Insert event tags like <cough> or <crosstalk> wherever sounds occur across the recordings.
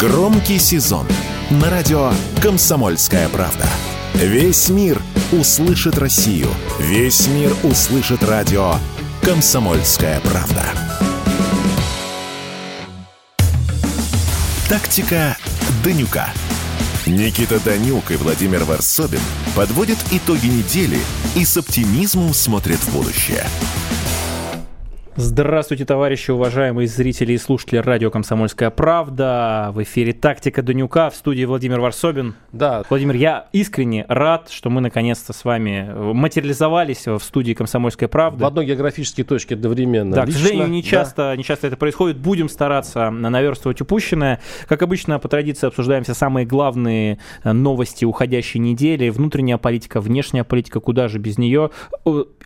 Громкий сезон на радио «Комсомольская правда». Весь мир услышит Россию. Весь мир услышит радио «Комсомольская правда». Тактика Данюка. Никита Данюк и Владимир Варсобин подводят итоги недели и с оптимизмом смотрят в будущее. Здравствуйте, товарищи, уважаемые зрители и слушатели радио «Комсомольская правда». В эфире «Тактика Данюка» в студии Владимир Варсобин. Да. Владимир, я искренне рад, что мы наконец-то с вами материализовались в студии «Комсомольская правда». В одной географической точке одновременно. Да, Лично, к сожалению, не да. часто, не часто это происходит. Будем стараться наверстывать упущенное. Как обычно, по традиции обсуждаем все самые главные э, новости уходящей недели. Внутренняя политика, внешняя политика, куда же без нее.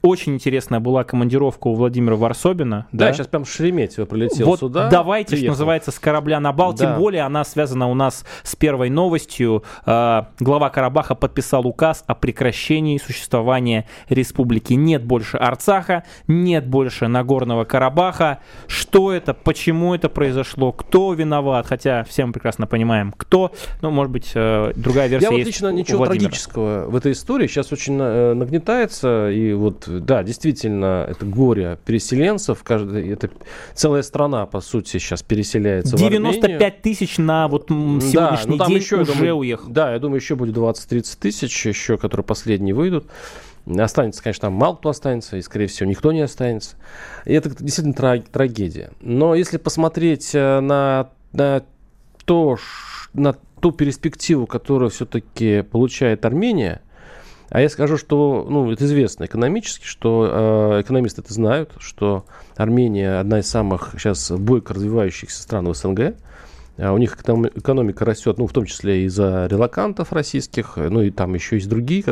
Очень интересная была командировка у Владимира Варсобина. Да, сейчас прям Шереметьево прилетел вот сюда. давайте, что приехал. называется, с корабля на бал. Да. Тем более она связана у нас с первой новостью. Э, Глава Карабаха подписал указ о прекращении существования республики. Нет больше Арцаха, нет больше Нагорного Карабаха. Что это, почему это произошло, кто виноват? Хотя все мы прекрасно понимаем, кто. Ну, может быть, э, другая версия Я вот лично ничего Владимира. трагического в этой истории сейчас очень э, нагнетается. И вот, да, действительно, это горе переселенцев. Каждый, это целая страна, по сути, сейчас переселяется в Армению. 95 тысяч на вот м, Да, сегодняшний ну там день еще, уже думаю, уехал. Да, я думаю, еще будет 20-30 тысяч, еще, которые последние выйдут. Останется, конечно, там мало кто останется, и, скорее всего, никто не останется. И это действительно тра- трагедия. Но если посмотреть э, на, на то, на ту перспективу, которую все-таки получает Армения, а я скажу, что, ну, это известно экономически, что э, экономисты это знают, что Армения одна из самых сейчас бойко развивающихся стран в СНГ. А У них эконом- экономика растет, ну, в том числе из-за релакантов российских, ну, и там еще есть другие,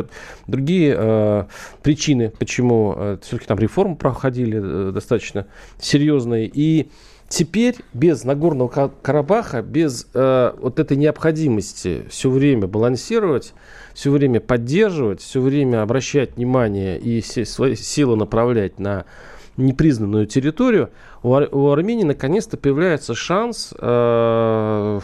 другие э, причины, почему э, все-таки там реформы проходили э, достаточно серьезные. И теперь без Нагорного Ка- Карабаха, без э, вот этой необходимости все время балансировать, все время поддерживать, все время обращать внимание и се- свои силы направлять на непризнанную территорию, у, Ар- у Армении наконец-то появляется шанс, э,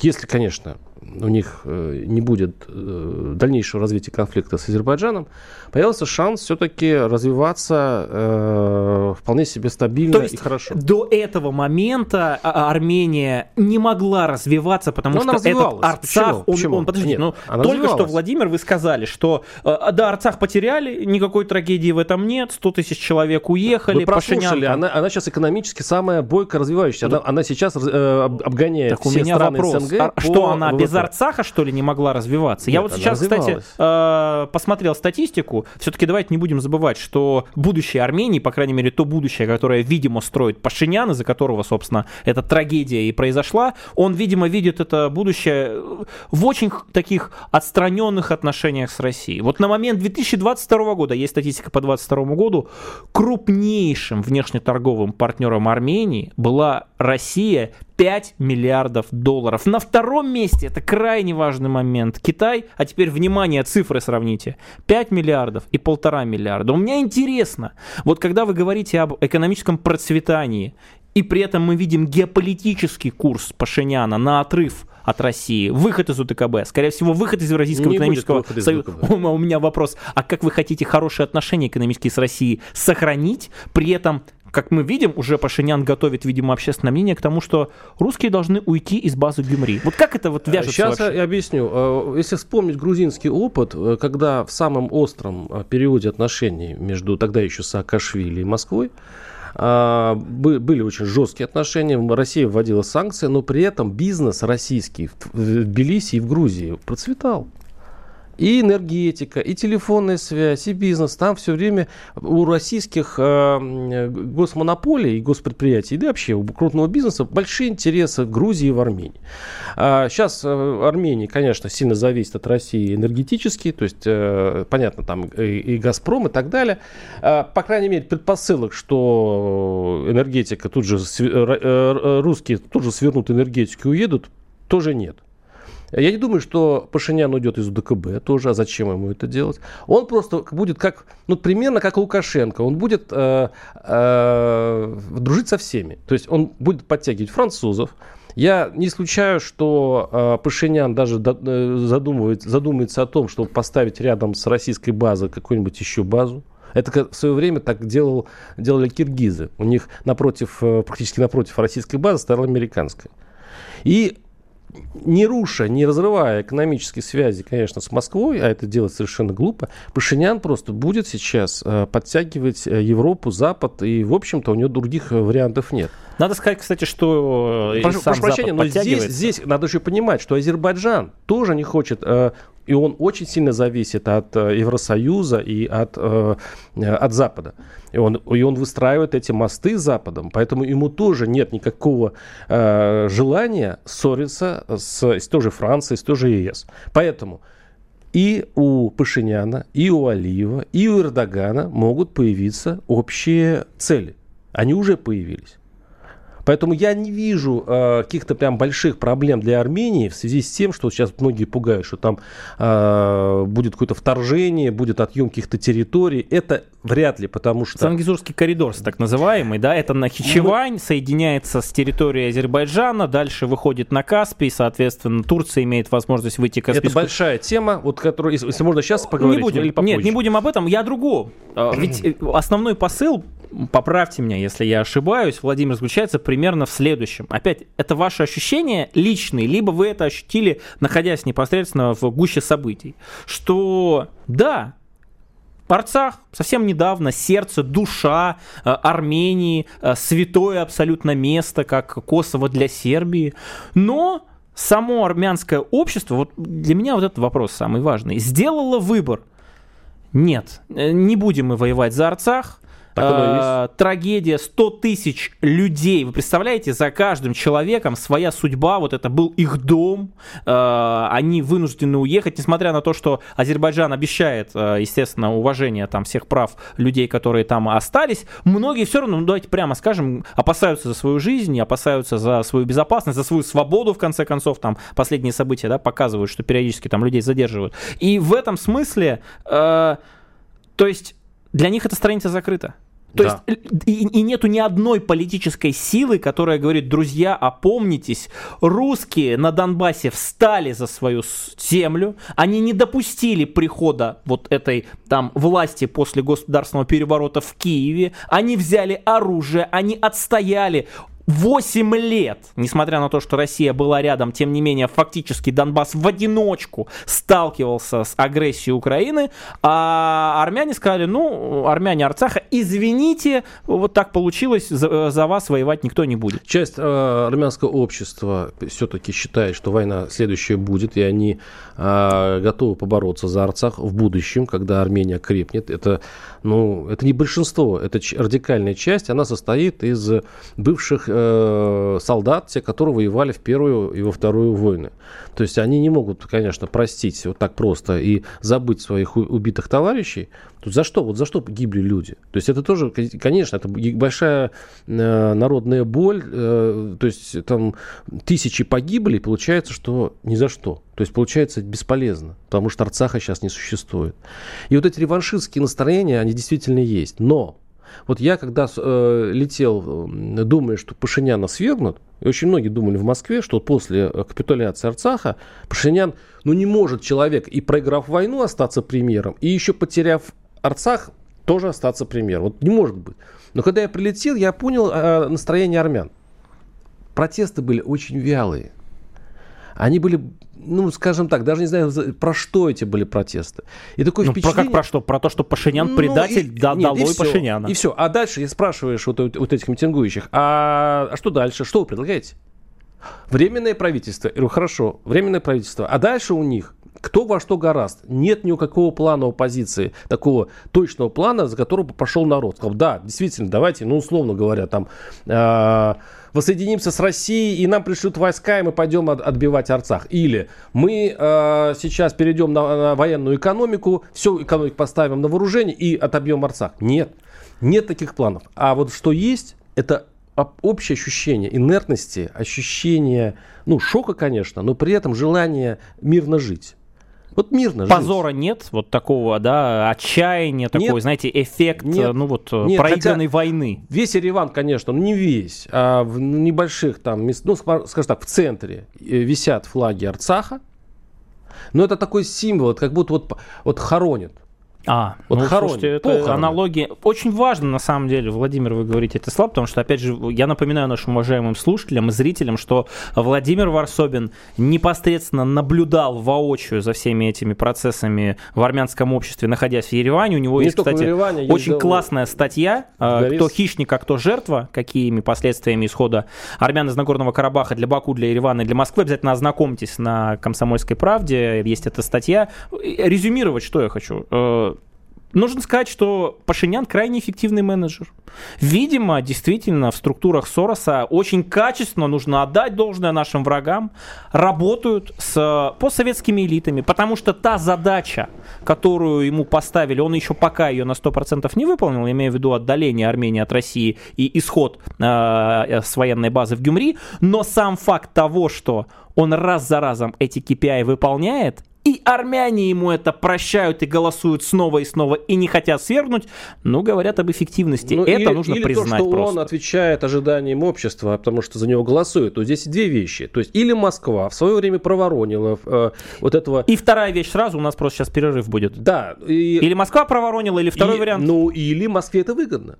если, конечно, у них э, не будет э, дальнейшего развития конфликта с Азербайджаном, появился шанс все-таки развиваться э, вполне себе стабильно То есть и хорошо. До этого момента а, Армения не могла развиваться, потому Но что этот. Арцах, Почему? он, Почему? он- подождите, Нет, ну только что. Владимир, вы сказали, что э, да, Арцах потеряли, никакой трагедии в этом нет, 100 тысяч человек уехали, Вы прослушали, она, она сейчас экономически самая бойко развивающаяся. Она, она сейчас э, об- обгоняет Так у все меня страны вопрос, СНГ а по что она без ВВП. Арцаха, что ли, не могла развиваться? Я Нет, вот она сейчас, кстати, э, посмотрел статистику. Все-таки давайте не будем забывать, что будущее Армении, по крайней мере, то будущее, которое, видимо, строит Пашинян, из-за которого, собственно, эта трагедия и произошла, он, видимо, видит это будущее в очень таких отстраненных отношениях с Россией. Вот на момент 2022 года, есть статистика по 2022 году, крупнейшим внешнеторговым партнером Армении была Россия 5 миллиардов долларов. На втором месте, это крайне важный момент, Китай, а теперь, внимание, цифры сравните, 5 миллиардов и полтора миллиарда. У меня интересно, вот когда вы говорите об экономическом процветании, и при этом мы видим геополитический курс Пашиняна на отрыв от России, выход из УТКБ, скорее всего, выход из Евразийского Не экономического из союза. У <laughs> у меня вопрос, а как вы хотите хорошие отношения экономические с Россией сохранить, при этом как мы видим, уже Пашинян готовит, видимо, общественное мнение к тому, что русские должны уйти из базы Гюмри. Вот как это вот вяжется Сейчас вообще? я объясню. Э, Если вспомнить грузинский опыт, э, когда в самом остром э, периоде отношений между тогда еще Саакашвили и Москвой а, бы- были очень жесткие отношения, Россия вводила санкции, но при этом бизнес российский в в Тбилиси и в Грузии процветал. И энергетика, и телефонная связь, и бизнес. Там все время у российских э, госмонополий и госпредприятий, да вообще у крупного бизнеса большие интересы в Грузии и в Армении. А сейчас э, Армения, конечно, сильно зависит от России энергетически, то есть, э, понятно, там и, и «Газпром» и так далее. А, по крайней мере, предпосылок, что энергетика тут же, э, э, русские тут же свернут энергетику и уедут, тоже нет. Я не думаю, что Пашинян уйдет из УДКБ тоже, а зачем ему это делать? Он просто будет как, ну, примерно как Лукашенко, он будет э, э, дружить со всеми. То есть он будет подтягивать французов, Я не исключаю, что э, Пашинян даже до, э, задумывает, задумается о том, чтобы поставить рядом с российской базой какую-нибудь еще базу. Это в свое время так делал, делали киргизы. У них напротив, э, практически напротив российской базы стояла американская. И не руша, не разрывая экономические связи, конечно, с Москвой, а это делать совершенно глупо, Пашинян просто будет сейчас э, подтягивать э, Европу, Запад, и, в общем-то, у него других э, вариантов нет. Надо сказать, кстати, что прошу, сам прошу прощения, но здесь, здесь надо еще понимать, что Азербайджан тоже не хочет и он очень сильно зависит от э, Евросоюза и от, э, от Запада. И он, и он выстраивает эти мосты с Западом, поэтому ему тоже нет никакого э, желания ссориться с, с той же Францией, с той же ЕС. Поэтому и у Пашиняна, и у Алиева, и у Эрдогана могут появиться общие цели. Они уже появились. Поэтому я не вижу э, каких-то прям больших проблем для Армении в связи с тем, что сейчас многие пугают, что там э, будет какое-то вторжение, будет отъем каких-то территорий. Это вряд ли, потому что... Сангизурский коридор, так называемый, да, это Нахичевань, Мы... соединяется с территорией Азербайджана, дальше выходит на Каспий, соответственно, Турция имеет возможность выйти к Каспийску. Это большая тема, вот, которую, если, можно сейчас поговорить, не будем, или попозже. Нет, не будем об этом, я другого. А, ведь э, основной посыл поправьте меня, если я ошибаюсь, Владимир, заключается примерно в следующем. Опять, это ваши ощущения личные, либо вы это ощутили, находясь непосредственно в гуще событий, что да, Арцах совсем недавно сердце, душа э, Армении, э, святое абсолютно место, как Косово для Сербии. Но само армянское общество, вот для меня вот этот вопрос самый важный, сделало выбор. Нет, э, не будем мы воевать за Арцах, э, трагедия 100 тысяч людей. Вы представляете, за каждым человеком своя судьба, вот это был их дом, э, они вынуждены уехать, несмотря на то, что Азербайджан обещает, э, естественно, уважение там всех прав людей, которые там остались, многие все равно, ну давайте прямо скажем, опасаются за свою жизнь, опасаются за свою безопасность, за свою свободу, в конце концов, там последние события, да, показывают, что периодически там людей задерживают. И в этом смысле, то есть для них эта страница закрыта. То да. есть и, и нету ни одной политической силы, которая говорит, друзья, опомнитесь, русские на Донбассе встали за свою землю, они не допустили прихода вот этой там власти после государственного переворота в Киеве, они взяли оружие, они отстояли 8 лет, несмотря на то, что Россия была рядом, тем не менее, фактически Донбасс в одиночку сталкивался с агрессией Украины, а армяне сказали, ну, армяне Арцаха, извините, вот так получилось, за, за вас воевать никто не будет. Часть э, армянского общества все-таки считает, что война следующая будет, и они э, готовы побороться за Арцах в будущем, когда Армения крепнет. Это, ну, это не большинство, это радикальная часть, она состоит из бывших э, солдат, те, которые воевали в Первую и во Вторую войны. То есть они не могут, конечно, простить вот так просто и забыть своих убитых товарищей. Тут за что? Вот за что гибли люди? То есть это тоже, конечно, это большая э, народная боль. Э, то есть там тысячи погибли, и получается, что ни за что. То есть получается бесполезно, потому что Арцаха сейчас не существует. И вот эти реваншистские настроения, они действительно есть. Но вот я, когда э, летел, думая, что Пашиняна свергнут, и очень многие думали в Москве, что после э, капитуляции Арцаха Пашинян, ну не может человек и проиграв войну остаться премьером, и еще потеряв Арцах тоже остаться премьером. Вот не может быть. Но когда я прилетел, я понял э, настроение армян. Протесты были очень вялые. Они были ну, скажем так, даже не знаю, про что эти были протесты. И такое ну, впечатление... Про как про что? Про то, что Пашинян ну, предатель, и, да, нет, долой и все, Пашиняна. И все. А дальше я спрашиваешь вот, вот этих митингующих, а, а что дальше? Что вы предлагаете? Временное правительство. Я говорю, хорошо, временное правительство. А дальше у них кто во что гораст. Нет никакого плана оппозиции, такого точного плана, за которого пошел народ. Сказал, да, действительно, давайте, ну, условно говоря, там... Э- воссоединимся с Россией, и нам пришлют войска, и мы пойдем от, отбивать Арцах. Или мы э, сейчас перейдем на, на военную экономику, всю экономику поставим на вооружение и отобьем Арцах. Нет, нет таких планов. А вот что есть, это общее ощущение инертности, ощущение, ну, шока, конечно, но при этом желание мирно жить. Вот мирно Позора жить. нет, вот такого, да, отчаяния, нет, такой, знаете, эффект, нет, ну вот, нет, проигранной войны. Весь Ереван, конечно, ну не весь, а в небольших там, ну, скажем так, в центре э, висят флаги Арцаха, но это такой символ, это как будто вот, вот хоронят. А, вот ну, хоронят, слушайте, это похороны. аналогия. Очень важно, на самом деле, Владимир, вы говорите это слабо, потому что, опять же, я напоминаю нашим уважаемым слушателям и зрителям, что Владимир Варсобин непосредственно наблюдал воочию за всеми этими процессами в армянском обществе, находясь в Ереване. У него Не есть, кстати, Ереване, очень классная статья э, «Кто хищник, а кто жертва», какими последствиями исхода армян из Нагорного Карабаха для Баку, для Еревана и для Москвы. Обязательно ознакомьтесь на «Комсомольской правде», есть эта статья. Резюмировать, что я хочу э, Нужно сказать, что Пашинян крайне эффективный менеджер. Видимо, действительно, в структурах Сороса очень качественно, нужно отдать должное нашим врагам, работают с постсоветскими элитами, потому что та задача, которую ему поставили, он еще пока ее на 100% не выполнил, имея в виду отдаление Армении от России и исход э, с военной базы в Гюмри, но сам факт того, что он раз за разом эти KPI выполняет, и армяне ему это прощают и голосуют снова и снова и не хотят свергнуть, ну, говорят об эффективности. Ну, это или, нужно или признать то, что просто. он отвечает ожиданиям общества, потому что за него голосуют. То здесь две вещи. То есть или Москва в свое время проворонила э, вот этого... И вторая вещь сразу, у нас просто сейчас перерыв будет. Да. И... Или Москва проворонила, или второй и, вариант. Ну, или Москве это выгодно.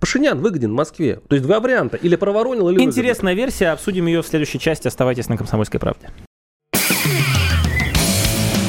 Пашинян выгоден в Москве. То есть два варианта. Или проворонил, или Интересная выгоден. версия. Обсудим ее в следующей части. Оставайтесь на «Комсомольской правде».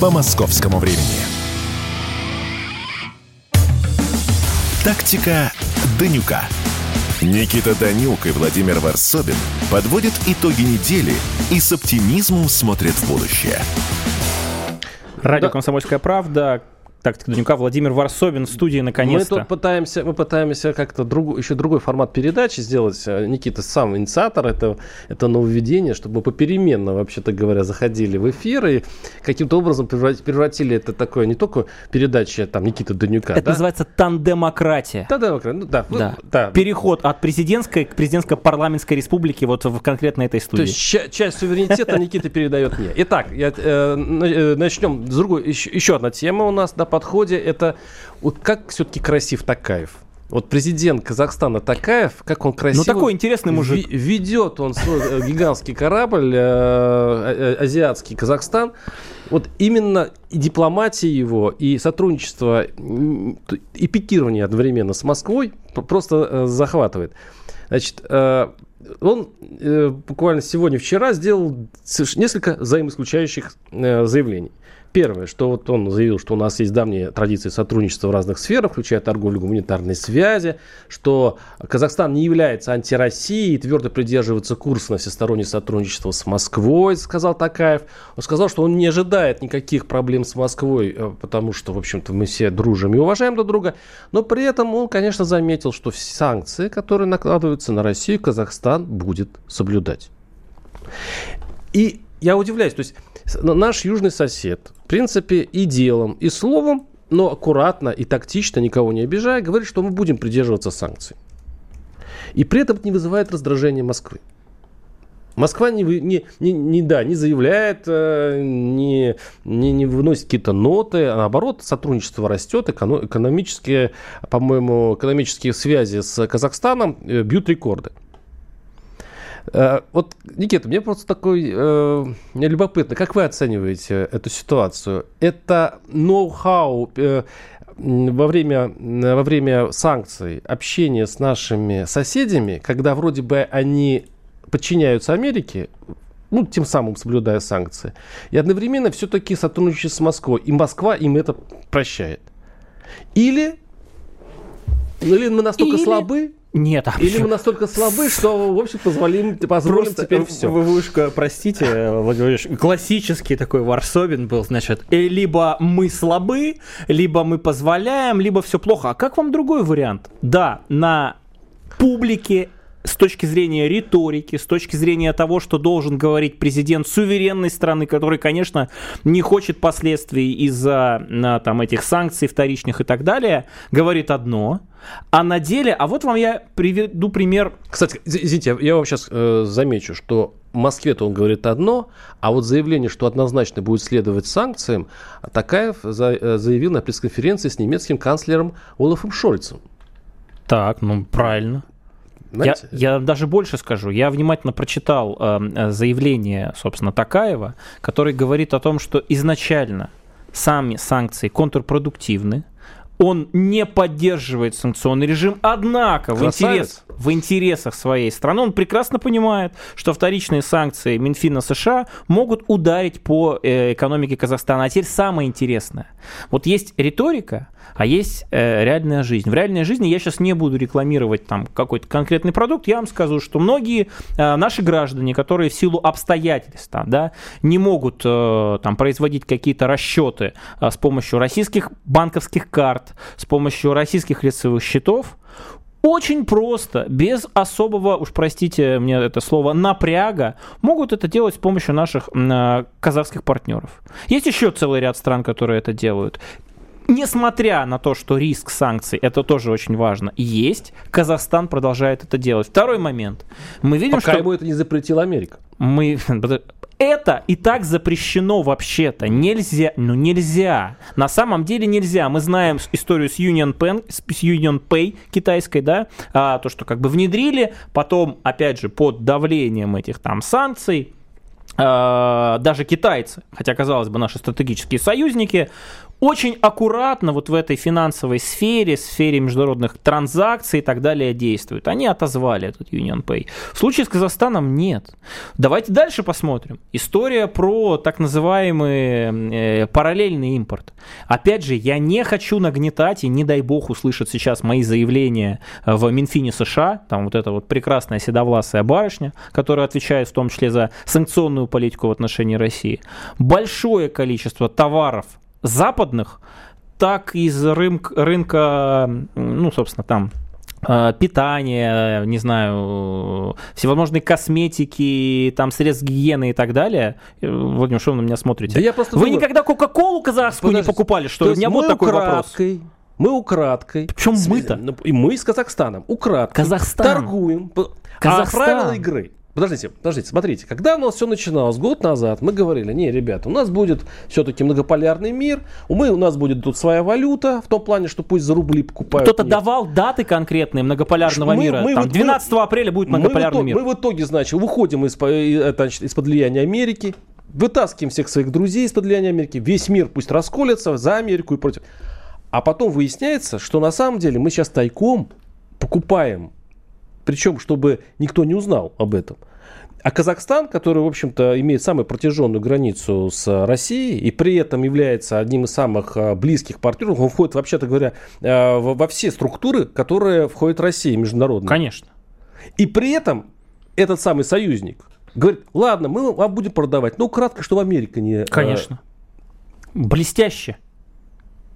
по московскому времени. Тактика Данюка. Никита Данюк и Владимир Варсобин подводят итоги недели и с оптимизмом смотрят в будущее. Радио «Комсомольская правда», тактика Данюка. Владимир Варсобин в студии наконец-то. Мы тут пытаемся, мы пытаемся как-то друг, еще другой формат передачи сделать. Э, Никита сам инициатор этого, это нововведение, чтобы попеременно, вообще-то говоря, заходили в эфир и каким-то образом превратили это такое не только передача там Никита Данюка. Это да? называется тандемократия. Тандемократия, ну да. да. Ну, да. Переход от президентской к президентско-парламентской республике вот в конкретно этой студии. То есть часть суверенитета Никита передает мне. Итак, я, э, э начнем с другой, еще, еще одна тема у нас, да, подходе это вот как все-таки красив Такаев. Вот президент Казахстана Такаев, как он красиво... Ну, такой интересный мужик. Ведет он свой э, гигантский корабль, э, э, азиатский Казахстан. Вот именно и дипломатия его, и сотрудничество, и пикирование одновременно с Москвой просто захватывает. Значит, он буквально сегодня-вчера сделал несколько взаимоисключающих заявлений. Первое, что вот он заявил, что у нас есть давние традиции сотрудничества в разных сферах, включая торговлю, гуманитарные связи, что Казахстан не является антироссией и твердо придерживается курса на всестороннее сотрудничество с Москвой, сказал Такаев. Он сказал, что он не ожидает никаких проблем с Москвой, э, потому что, в общем-то, мы все дружим и уважаем друг друга. Но при этом он, конечно, заметил, что санкции, которые накладываются на Россию, Казахстан будет соблюдать. И я удивляюсь, то есть наш южный сосед, в принципе, и делом, и словом, но аккуратно и тактично, никого не обижая, говорит, что мы будем придерживаться санкций. И при этом это не вызывает раздражения Москвы. Москва не, не, не, не, да, не заявляет, э, не, не, не выносит какие-то ноты, а наоборот, сотрудничество растет, экономические, по-моему, экономические связи с Казахстаном э, бьют рекорды. Э, вот, Никита, мне просто такой э, любопытно, как вы оцениваете эту ситуацию? Это ноу-хау э, во время, во время санкций, общение с нашими соседями, когда вроде бы они подчиняются Америке, ну, тем самым соблюдая санкции, и одновременно все-таки сотрудничают с Москвой, и Москва им это прощает. Или, или мы настолько или, слабы, нет. А Или мы настолько слабы, что, в общем, позволим, позволим Просто теперь все. Вы, вышка, простите, Владимир классический такой Варсобин был, значит, э, либо мы слабы, либо мы позволяем, либо все плохо. А как вам другой вариант? Да, на публике с точки зрения риторики, с точки зрения того, что должен говорить президент суверенной страны, который, конечно, не хочет последствий из-за там, этих санкций вторичных и так далее, говорит одно, а на деле, а вот вам я приведу пример. Кстати, извините, я вам сейчас э, замечу, что в Москве-то он говорит одно, а вот заявление, что однозначно будет следовать санкциям, Такаев за, заявил на пресс-конференции с немецким канцлером Олафом Шольцем. Так, ну правильно. Я, я даже больше скажу. Я внимательно прочитал э, заявление, собственно, Такаева, который говорит о том, что изначально сами санкции контрпродуктивны, он не поддерживает санкционный режим, однако в, интерес, в интересах своей страны он прекрасно понимает, что вторичные санкции Минфина США могут ударить по э, экономике Казахстана. А теперь самое интересное. Вот есть риторика, а есть э, реальная жизнь. В реальной жизни я сейчас не буду рекламировать там какой-то конкретный продукт, я вам скажу, что многие э, наши граждане, которые в силу обстоятельств там, да, не могут э, там производить какие-то расчеты э, с помощью российских банковских карт, с помощью российских лицевых счетов, очень просто, без особого, уж простите мне это слово, напряга, могут это делать с помощью наших э, казахских партнеров. Есть еще целый ряд стран, которые это делают несмотря на то, что риск санкций, это тоже очень важно, есть, Казахстан продолжает это делать. Второй момент. Мы видим, Пока что... ему это не запретила Америка. Мы... <laughs> Это и так запрещено вообще-то. Нельзя, ну нельзя. На самом деле нельзя. Мы знаем историю с Union, Pen, с Union Pay китайской, да, а, то, что как бы внедрили, потом, опять же, под давлением этих там санкций, а, даже китайцы, хотя, казалось бы, наши стратегические союзники, очень аккуратно вот в этой финансовой сфере, сфере международных транзакций и так далее действуют. Они отозвали этот Union Pay. В случае с Казахстаном нет. Давайте дальше посмотрим. История про так называемый э, параллельный импорт. Опять же, я не хочу нагнетать и не дай бог услышать сейчас мои заявления в Минфине США, там вот эта вот прекрасная седовласая барышня, которая отвечает в том числе за санкционную политику в отношении России. Большое количество товаров западных, так из рынка, рынка ну, собственно, там э, питания, не знаю, всевозможные косметики, там средств гигиены и так далее. Э, Владимир, что вы на меня смотрите? Да я просто вы думаю... никогда Кока-Колу казахскую Подожди, не покупали, что ли? У меня вот такой украдкой, вопрос. Мы украдкой. Причем мы-то? Ну, и мы с Казахстаном. Украдкой. Казахстан. Торгуем. Казахстан. А правила игры Подождите, подождите, смотрите, когда у нас все начиналось год назад, мы говорили, не, ребята, у нас будет все-таки многополярный мир, мы, у нас будет тут своя валюта, в том плане, что пусть за рубли покупают. Кто-то давал даты конкретные многополярного мы, мира, мы, там, 12 мы, апреля будет многополярный мы мир. Мы в итоге, значит, выходим из, значит, из-под влияния Америки, вытаскиваем всех своих друзей из-под влияния Америки, весь мир пусть расколется за Америку и против. А потом выясняется, что на самом деле мы сейчас тайком покупаем причем, чтобы никто не узнал об этом. А Казахстан, который, в общем-то, имеет самую протяженную границу с Россией и при этом является одним из самых а, близких партнеров, он входит, вообще-то говоря, а, во все структуры, которые входит Россия международные. Конечно. И при этом этот самый союзник говорит, ладно, мы вам будем продавать, но кратко, чтобы Америка не... А, Конечно. Блестяще.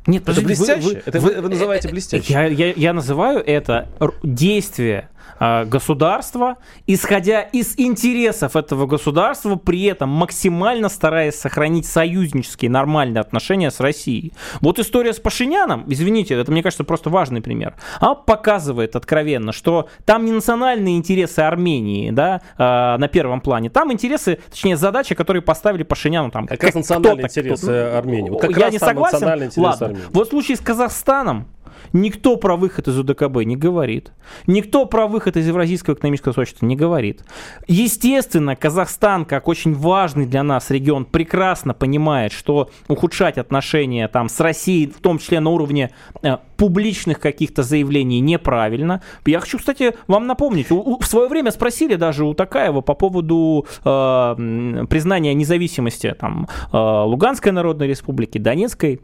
Нет, это блестяще? Вы, вы, это вы, вы называете э, блестяще? Я, я, я называю это действие государства, исходя из интересов этого государства, при этом максимально стараясь сохранить союзнические нормальные отношения с Россией. Вот история с Пашиняном, извините, это, мне кажется, просто важный пример, она показывает откровенно, что там не национальные интересы Армении да, а, на первом плане, там интересы, точнее, задачи, которые поставили Пашиняну. Там, как, как национальные интересы Армении. Вот как Я не согласен. Ладно. Армении. Вот в случае с Казахстаном, Никто про выход из УДКБ не говорит. Никто про выход из Евразийского экономического сообщества не говорит. Естественно, Казахстан, как очень важный для нас регион, прекрасно понимает, что ухудшать отношения там, с Россией, в том числе на уровне э, публичных каких-то заявлений, неправильно. Я хочу, кстати, вам напомнить, у, у, в свое время спросили даже у Такаева по поводу э, признания независимости там, э, Луганской Народной Республики, Донецкой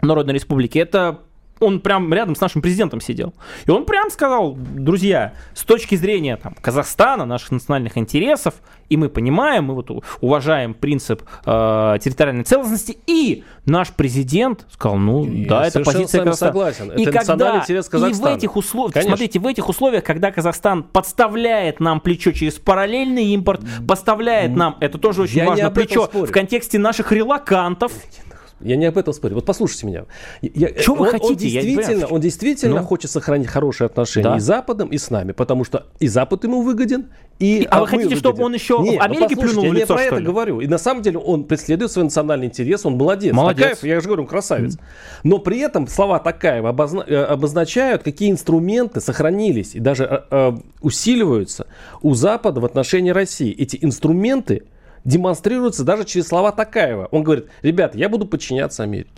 Народной Республики. Это он прям рядом с нашим президентом сидел. И он прям сказал, друзья, с точки зрения там, Казахстана, наших национальных интересов, и мы понимаем, мы вот уважаем принцип э, территориальной целостности, и наш президент сказал, ну Я да, это позиция Казахстана. согласен. И это когда, интерес и Казахстана. в этих условиях, Конечно. смотрите, в этих условиях, когда Казахстан подставляет нам плечо через параллельный импорт, поставляет нам, это тоже очень Я важно, плечо спорю. в контексте наших релакантов, Я не об этом спорю. Вот послушайте меня. Я- Чё вы он, хотите? Он Я действительно, он действительно Ну? хочет сохранить хорошие отношения Да. и с Западом, и с нами, потому что и Запад ему выгоден, и А вы мы хотите, чтобы выгоден. он еще в Не, ну Америке послушайте, плюнул в я лицо, не про что это ли? говорю. И на самом деле он преследует свой национальный интерес, он молодец. Молодец. Такаев, я же говорю, он красавец. Но при этом слова Такаева обозна- э, обозначают, какие инструменты сохранились и даже э, э, усиливаются у Запада в отношении России. Эти инструменты демонстрируются даже через слова Такаева. Он говорит, ребята, я буду подчиняться Америке.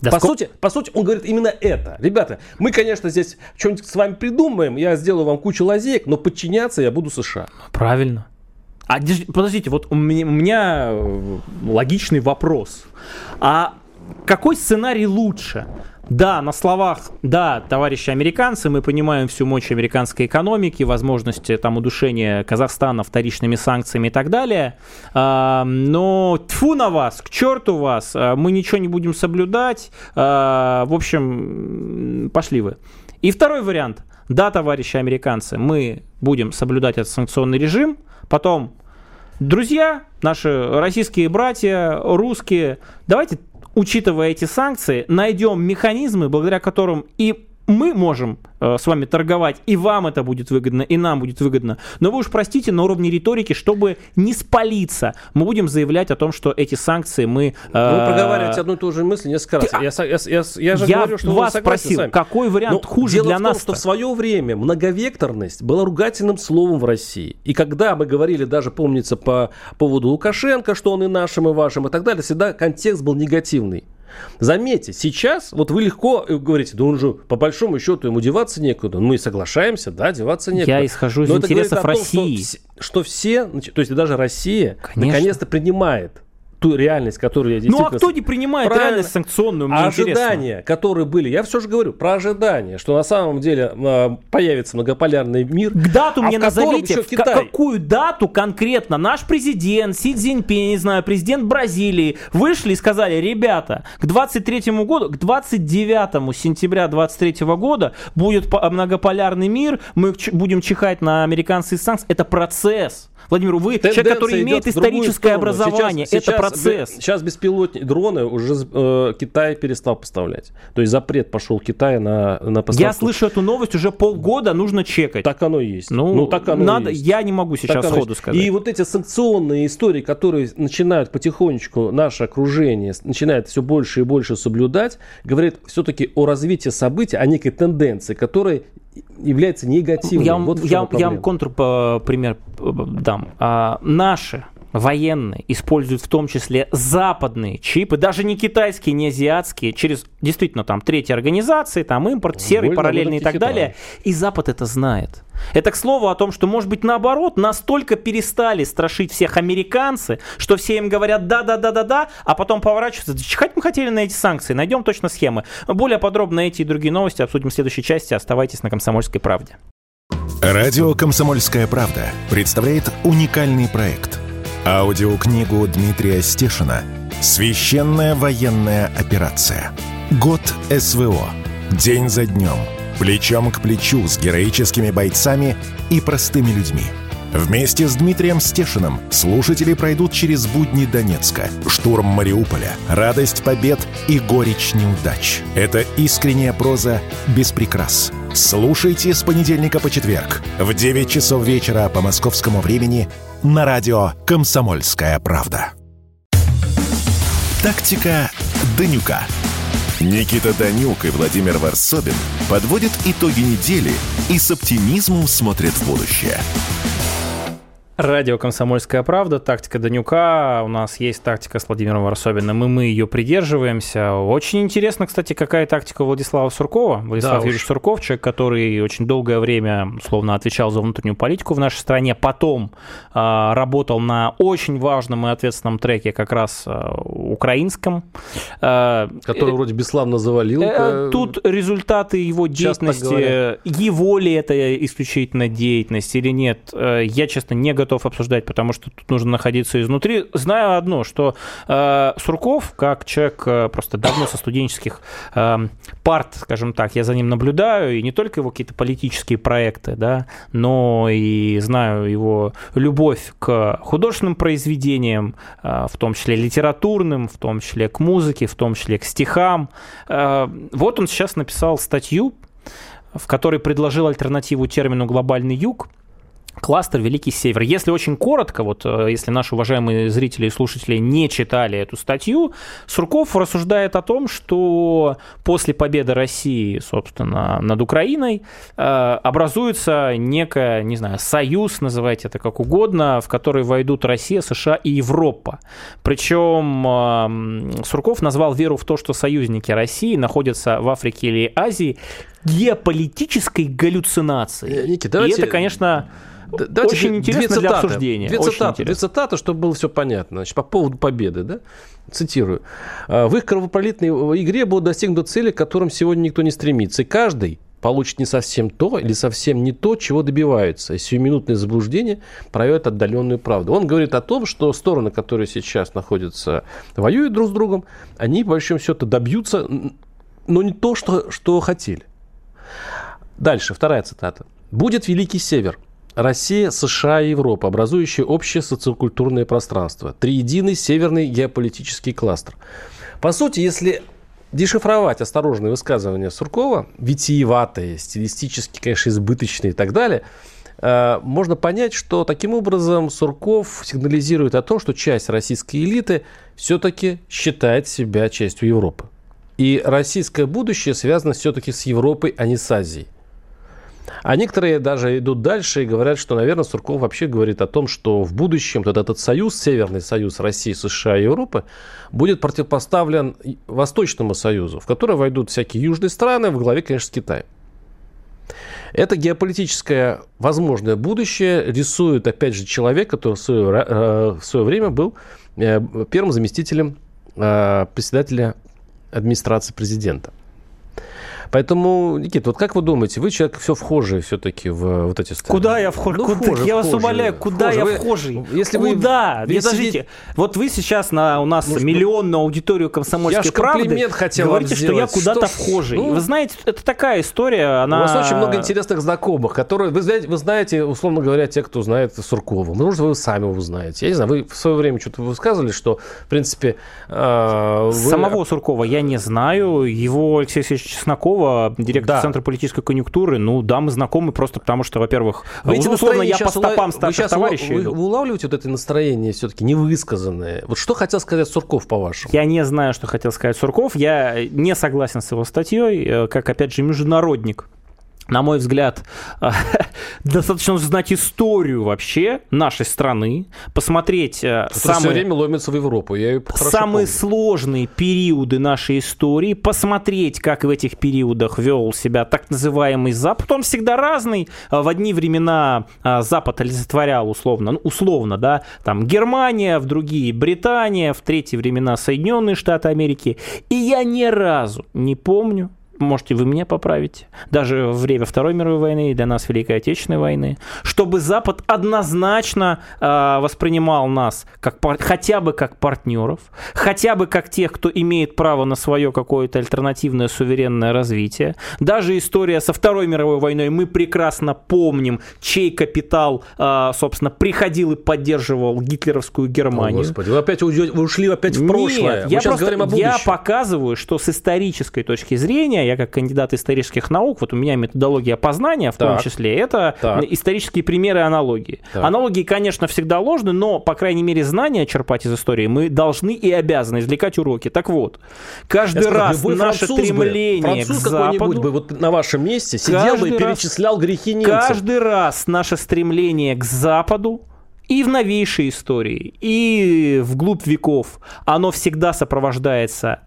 Да по, сколько- сути, по сути, он говорит именно это. Ребята, мы, конечно, здесь что-нибудь с вами придумаем, я сделаю вам кучу лазеек, но подчиняться я буду США. Правильно. А подождите, вот у меня, у меня э, логичный вопрос. А какой сценарий лучше? Да, на словах, да, товарищи американцы, мы понимаем всю мощь американской экономики, возможности там удушения Казахстана вторичными санкциями и так далее. А, но тфу на вас, к черту вас, а, мы ничего не будем соблюдать. А, в общем, пошли вы. И второй вариант. Да, товарищи американцы, мы будем соблюдать этот санкционный режим, потом Друзья, наши российские братья, русские, давайте, учитывая эти санкции, найдем механизмы, благодаря которым и мы можем э, с вами торговать, и вам это будет выгодно, и нам будет выгодно. Но вы уж простите, на уровне риторики, чтобы не спалиться, мы будем заявлять о том, что эти санкции мы... э, Вы проговариваете одну и ту же мысль несколько раз. Ты- а- Я, я, я- я же Я говорю, что вас спросил, какой вариант Но хуже дело для в том, нас? что в свое время многовекторность была ругательным словом в России. И когда мы говорили, даже помнится, по поводу Лукашенко, что он и нашим, и вашим, и так далее, всегда контекст был негативный. Заметьте, сейчас вот вы легко э, говорите, да он же по большому счету ему деваться некуда. Мы соглашаемся, да, деваться некуда. Я исхожу из Но интересов о том, что России. вс- Что, все, то есть даже Россия наконец-то принимает ту реальность, которую я Ну а действительно... кто не принимает Правильно. реальность санкционную? Мне А интересно. ожидания, которые были, я все же говорю про ожидания, что на самом деле э, появится многополярный мир. Дату а мне назовите, в Китай. какую дату конкретно наш президент, Си Цзиньпин, я не знаю, президент Бразилии вышли и сказали, ребята, к 23 году, к 29 сентября 23 года будет по- многополярный мир, мы будем чихать на американские санкции. Это процесс. Владимир, вы человек, Тенденция который идет имеет историческое образование. Сейчас- это сейчас процесс. Сейчас беспилотные дроны уже э, Китай перестал поставлять. То есть запрет пошел Китая на, на поставку. Я слышу эту новость уже полгода, нужно чекать. Так оно и есть. ну, так оно надо, есть. я не могу сейчас Так сходу есть. сказать. И вот эти санкционные истории, которые начинают потихонечку наше окружение, начинает все больше и больше соблюдать, говорит все-таки о развитии событий, о некой тенденции, которая является негативной. Я, вам- вот я, я вам контрпример э, дам. А, наши военные используют в том числе западные чипы, даже не китайские, не азиатские, через действительно там третьи организации, там импорт, серый, Вольно параллельный и так Китаю. далее. И Запад это знает. Это к слову о том, что, может быть, наоборот, настолько перестали страшить всех американцы, что все им говорят да-да-да-да-да, а потом поворачиваются. «Да Чихать мы хотели на эти санкции, найдем точно схемы. Более подробно эти и другие новости обсудим в следующей части. Оставайтесь на «Комсомольской правде». Радио «Комсомольская правда» представляет уникальный проект. Аудиокнигу Дмитрия Стешина «Священная военная операция. Год СВО. День за днем. Плечом к плечу с героическими бойцами и простыми людьми». Вместе с Дмитрием Стешиным слушатели пройдут через будни Донецка, штурм Мариуполя, радость побед и горечь неудач. Это искренняя проза без прикрас. Слушайте с понедельника по четверг в 9 часов вечера по московскому времени на радио «Комсомольская правда». Тактика Данюка. Никита Данюк и Владимир Варсобин подводят итоги недели и с оптимизмом смотрят в будущее. Радио «Комсомольская правда», тактика Данюка. У нас есть тактика с Владимиром Варсобиным, и мы ее придерживаемся. Очень интересно, кстати, какая тактика Владислава Суркова. Владислав да Юрьевич уж. Сурков, человек, который очень долгое время, условно, отвечал за внутреннюю политику в нашей стране, потом э, работал на очень важном и ответственном треке, как раз э, украинском. Э, Который вроде бесславно завалил. Э, тут результаты его деятельности, его ли это исключительно деятельность или нет, э, я, честно, не готов готов обсуждать, потому что тут нужно находиться изнутри. Знаю одно, что э, Сурков, как человек э, просто давно со студенческих э, парт, скажем так, я за ним наблюдаю, и не только его какие-то политические проекты, да, но и знаю его любовь к художественным произведениям, э, в том числе литературным, в том числе к музыке, в том числе к стихам. Э, вот он сейчас написал статью, в которой предложил альтернативу термину «глобальный юг», кластер Великий Север. Если очень коротко, вот э, если наши уважаемые зрители и слушатели не читали эту статью, Сурков рассуждает о том, что после победы России, собственно, над Украиной э, образуется некая, не знаю, союз, называйте это как угодно, в который войдут Россия, США и Европа. Причем Сурков назвал веру в то, что союзники России находятся в Африке или Азии геополитической галлюцинацией. Э, Ники, давайте... И это, конечно, Давайте очень интересно цитаты, для обсуждения. Две цитаты, две цитаты, чтобы было все понятно. Значит, по поводу победы, да? Цитирую. «А, в их кровопролитной игре будут достигнуты цели, к которым сегодня никто не стремится. И каждый получит не совсем то или совсем не то, чего добиваются. И сиюминутное заблуждение проявит отдаленную правду. Он говорит о том, что стороны, которые сейчас находятся, воюют друг с другом, они, по большому счету, добьются, но не то, что, что хотели. Дальше, вторая цитата. «Будет Великий Север, Россия, США и Европа, образующие общее социокультурное пространство. Триединый северный геополитический кластер. По сути, если дешифровать осторожные высказывания Суркова, витиеватые, стилистически, конечно, избыточные и так далее, э, можно понять, что таким образом Сурков сигнализирует о том, что часть российской элиты все-таки считает себя частью Европы. И российское будущее связано все-таки с Европой, а не с Азией. А некоторые даже идут дальше и говорят, что, наверное, Сурков вообще говорит о том, что в будущем вот этот союз, Северный союз России, США и Европы, будет противопоставлен Восточному союзу, в который войдут всякие южные страны, в главе, конечно, с Китаем. Это геополитическое возможное будущее рисует, опять же, человек, который в свое, э, в свое время был э, первым заместителем э, председателя администрации президента. Поэтому, Никита, вот как вы думаете, вы человек все вхожий все-таки в вот эти страны? Куда я вхожий? Ну, вхожий я вас умоляю, куда вхожий. я вхожий? Если куда? Вы, Подождите, сидите... вот вы сейчас на, у нас ну, миллионную аудиторию комсомольской правды хотел говорите, что я куда-то вхожий. Ну, вы знаете, это такая история, она... У вас очень много интересных знакомых, которые, вы знаете, вы знаете, условно говоря, те, кто знает Суркова. Может, вы сами его знаете. Я не знаю, вы в свое время что-то высказывали, что, в принципе... Э, вы... Самого Суркова я не знаю. Его Алексей Алексеевич Чесноков Пескова, директор да. Центра политической конъюнктуры. Ну да, мы знакомы просто потому, что, во-первых, вы условно я по стопам старших товарищей. Вы, вы улавливаете вот это настроение все-таки невысказанное? Вот что хотел сказать Сурков, по-вашему? Я не знаю, что хотел сказать Сурков. Я не согласен с его статьей, э, как, опять же, международник на мой взгляд, <laughs> достаточно знать историю вообще нашей страны, посмотреть Это самые, все время ломится в Европу. Я самые помню. сложные периоды нашей истории, посмотреть, как в этих периодах вел себя так называемый Запад. Он всегда разный. В одни времена Запад олицетворял условно, ну, условно, да, там Германия, в другие Британия, в третьи времена Соединенные Штаты Америки. И я ни разу не помню, можете вы меня поправить, даже в время Второй мировой войны и для нас Великой Отечественной войны, чтобы Запад однозначно э, воспринимал нас как, хотя бы как партнеров, хотя бы как тех, кто имеет право на свое какое-то альтернативное суверенное развитие. Даже история со Второй мировой войной мы прекрасно помним, чей капитал, э, собственно, приходил и поддерживал гитлеровскую Германию. О, Господи, вы опять вы ушли опять в прошлое. Нет, я, просто, я показываю, что с исторической точки зрения я как кандидат исторических наук, вот у меня методология познания в так. том числе, это так. исторические примеры и аналогии. Так. Аналогии, конечно, всегда ложны, но, по крайней мере, знания черпать из истории мы должны и обязаны извлекать уроки. Так вот, каждый Я раз скажу, наше стремление бы, к Западу... бы вот на вашем месте сидел бы и перечислял грехи немцев. Каждый раз наше стремление к Западу и в новейшей истории, и в глубь веков оно всегда сопровождается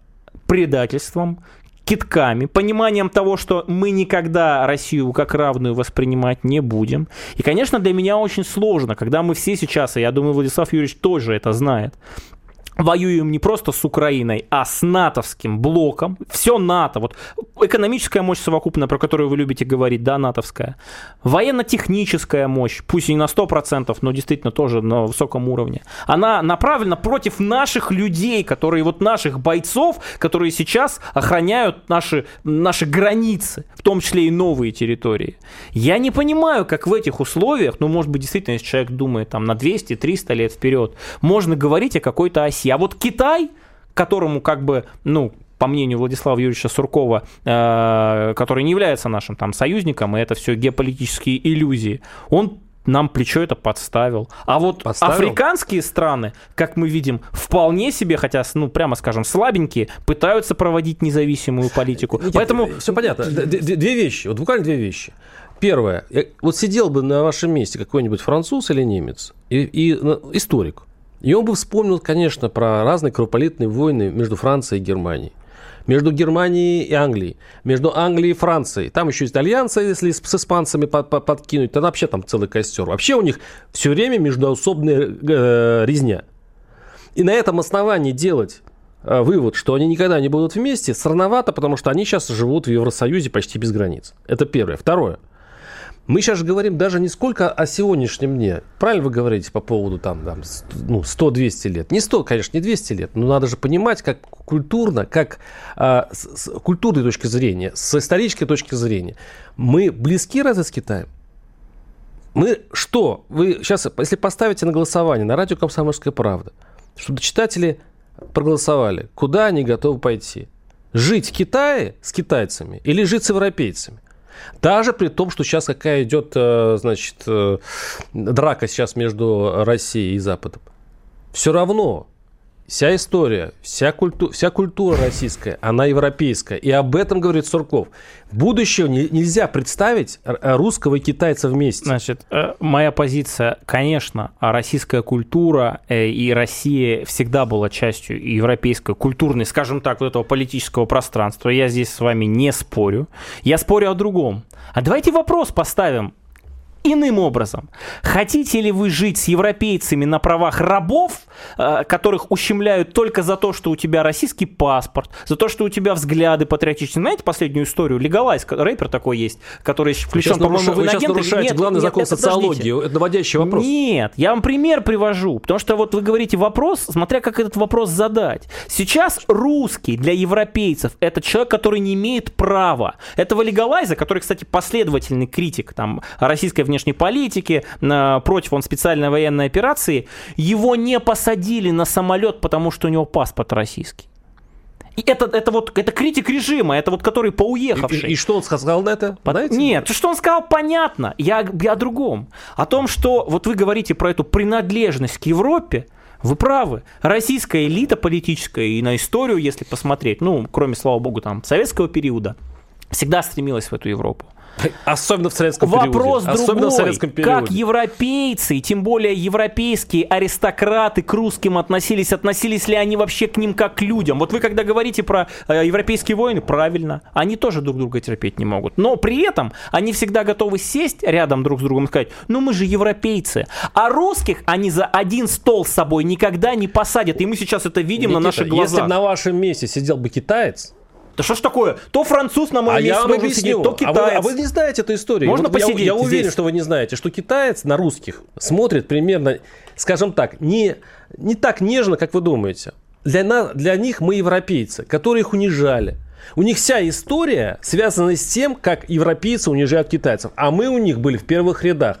предательством, китками, пониманием того, что мы никогда Россию как равную воспринимать не будем. И, конечно, для меня очень сложно, когда мы все сейчас, и я думаю, Владислав Юрьевич тоже это знает, воюем не просто с Украиной, а с натовским блоком. Все НАТО. Вот экономическая мощь совокупная, про которую вы любите говорить, да, натовская. Военно-техническая мощь, пусть не на 100%, но действительно тоже на высоком уровне. Она направлена против наших людей, которые вот наших бойцов, которые сейчас охраняют наши, наши границы, в том числе и новые территории. Я не понимаю, как в этих условиях, ну, может быть, действительно, если человек думает там на 200-300 лет вперед, можно говорить о какой-то оси России. А вот Китай, которому как бы, ну, по мнению Владислава Юрьевича Суркова, э, который не является нашим там союзником, и это все геополитические иллюзии, он нам плечо это подставил. А вот подставил? африканские страны, как мы видим, вполне себе, хотя, ну, прямо скажем, слабенькие, пытаются проводить независимую политику. Нет, Поэтому... Все понятно. Две вещи, вот буквально две вещи. Первое. Вот сидел бы на вашем месте какой-нибудь француз или немец, и, и историк, и он бы вспомнил, конечно, про разные кровопролитные войны между Францией и Германией. Между Германией и Англией. Между Англией и Францией. Там еще есть альянсы, если с, испанцами под, под, подкинуть. Тогда вообще там целый костер. Вообще у них все время междуособная э, резня. И на этом основании делать э, вывод, что они никогда не будут вместе, сорновато, потому что они сейчас живут в Евросоюзе почти без границ. Это первое. Второе. Мы сейчас говорим даже не сколько о сегодняшнем дне. Правильно вы говорите по поводу там, там ну, 100-200 лет. Не 100, конечно, не 200 лет, но надо же понимать, как культурно, как а, с, с культурной точки зрения, с исторической точки зрения, мы близки разве с Китаем? Мы что? Вы сейчас, если поставите на голосование на радио «Комсомольская правда», чтобы читатели проголосовали, куда они готовы пойти? Жить в Китае с китайцами или жить с европейцами? Даже при том, что сейчас какая идет, э, значит, э, драка сейчас между Россией и Западом. Все равно вся история, вся, культу, вся культура российская, она европейская. И об этом говорит Сурков. Будущего не, нельзя представить русского и китайца вместе. Значит, э, моя позиция, конечно, российская культура и Россия всегда была частью европейской культурной, скажем так, вот этого политического пространства. Я здесь с вами не спорю. Я спорю о другом. А давайте вопрос поставим иным образом. Хотите ли вы жить с европейцами на правах рабов, э, которых ущемляют только за то, что у тебя российский паспорт, за то, что у тебя взгляды патриотичные? Знаете последнюю историю? Легалайз, рэпер такой есть, который включен, по-моему. Вы нарушаете нет, главный нет, закон нет, социологии. Это наводящий вопрос. Нет, я вам пример привожу. Потому что вот вы говорите вопрос, смотря как этот вопрос задать. Сейчас русский для европейцев это человек, который не имеет права. Этого легалайза, который, кстати, последовательный критик там, российской внешней политики, против он специальной военной операции, его не посадили на самолет, потому что у него паспорт российский. И это, это вот это критик режима, это вот который поуехавший. И, и, и что он сказал на это? Знаете? Нет, что он сказал, понятно. Я, я о другом. О том, что вот вы говорите про эту принадлежность к Европе, вы правы. Российская элита политическая и на историю, если посмотреть, ну, кроме, слава богу, там, советского периода, всегда стремилась в эту Европу. Особенно в советском Вопрос периоде. Особенно другой. в советском периоде. Как европейцы, тем более европейские аристократы к русским относились, относились ли они вообще к ним как к людям? Вот вы когда говорите про э, европейские войны, правильно, они тоже друг друга терпеть не могут. Но при этом они всегда готовы сесть рядом друг с другом и сказать, ну мы же европейцы. А русских они за один стол с собой никогда не посадят. И мы сейчас это видим Никита, на наших глазах. Если на вашем месте сидел бы китаец, да что ж такое? То француз на моем а месте вам объясню. Сидеть, то китаец. А вы, а вы не знаете эту историю. Можно вот посидеть Я, я уверен, что вы не знаете, что китаец на русских смотрит примерно, скажем так, не, не так нежно, как вы думаете. Для, на, для них мы европейцы, которые их унижали. У них вся история связана с тем, как европейцы унижают китайцев. А мы у них были в первых рядах.